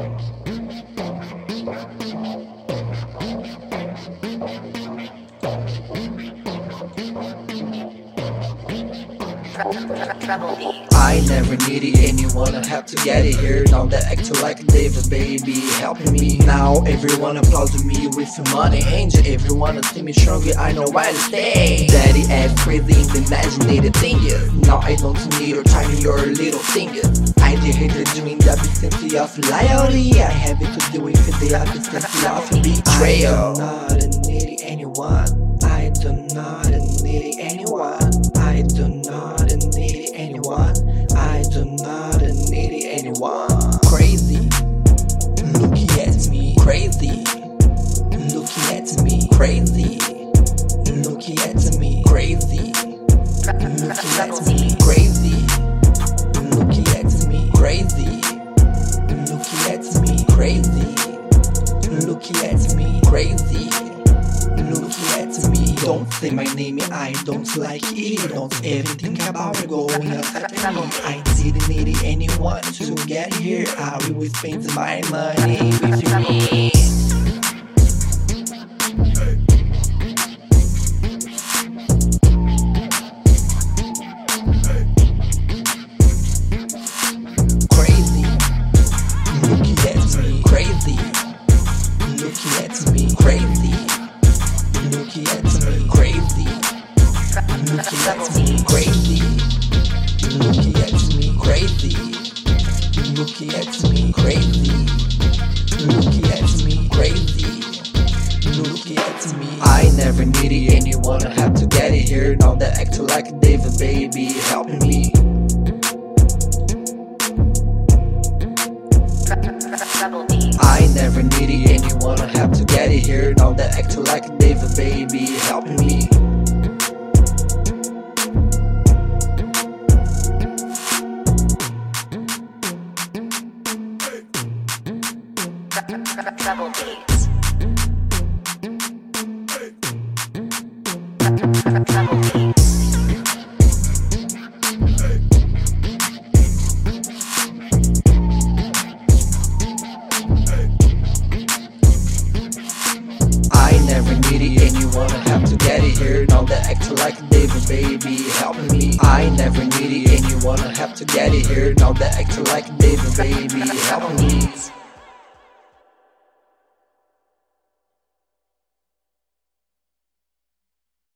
Trouble beat. I never needed anyone, I have to get it here. Now they act like David, baby, helping me. Now everyone applauds me with money. Angel, everyone see me stronger, I know why to stay. Daddy act crazy in the imaginated things. Now I don't need your time, your little fingers. I did hate the doing the absence of loyalty. I have it to do with the absence of betrayal. I do not need anyone. I do not need anyone. Need. Crazy, looking at me. Crazy, looking at me. Crazy, looking at me. Crazy, looking at me. Don't say my name, I don't like it. Don't ever think about going outside me. I didn't need anyone to get here. I will spend my money with me. Looking at me crazy, looking at me crazy, looking at me crazy, looking at me crazy, looking at me. I never needed anyone, I have to get it here. Now they act like David baby, helping me. I never needed anyone, I have to get it here. Now they act like David, baby, helping me. I never needed anyone, I have to get it here. Now they act like David, baby, helping me. I never needed wanna have to get it here. Now they act like David, baby, helping me.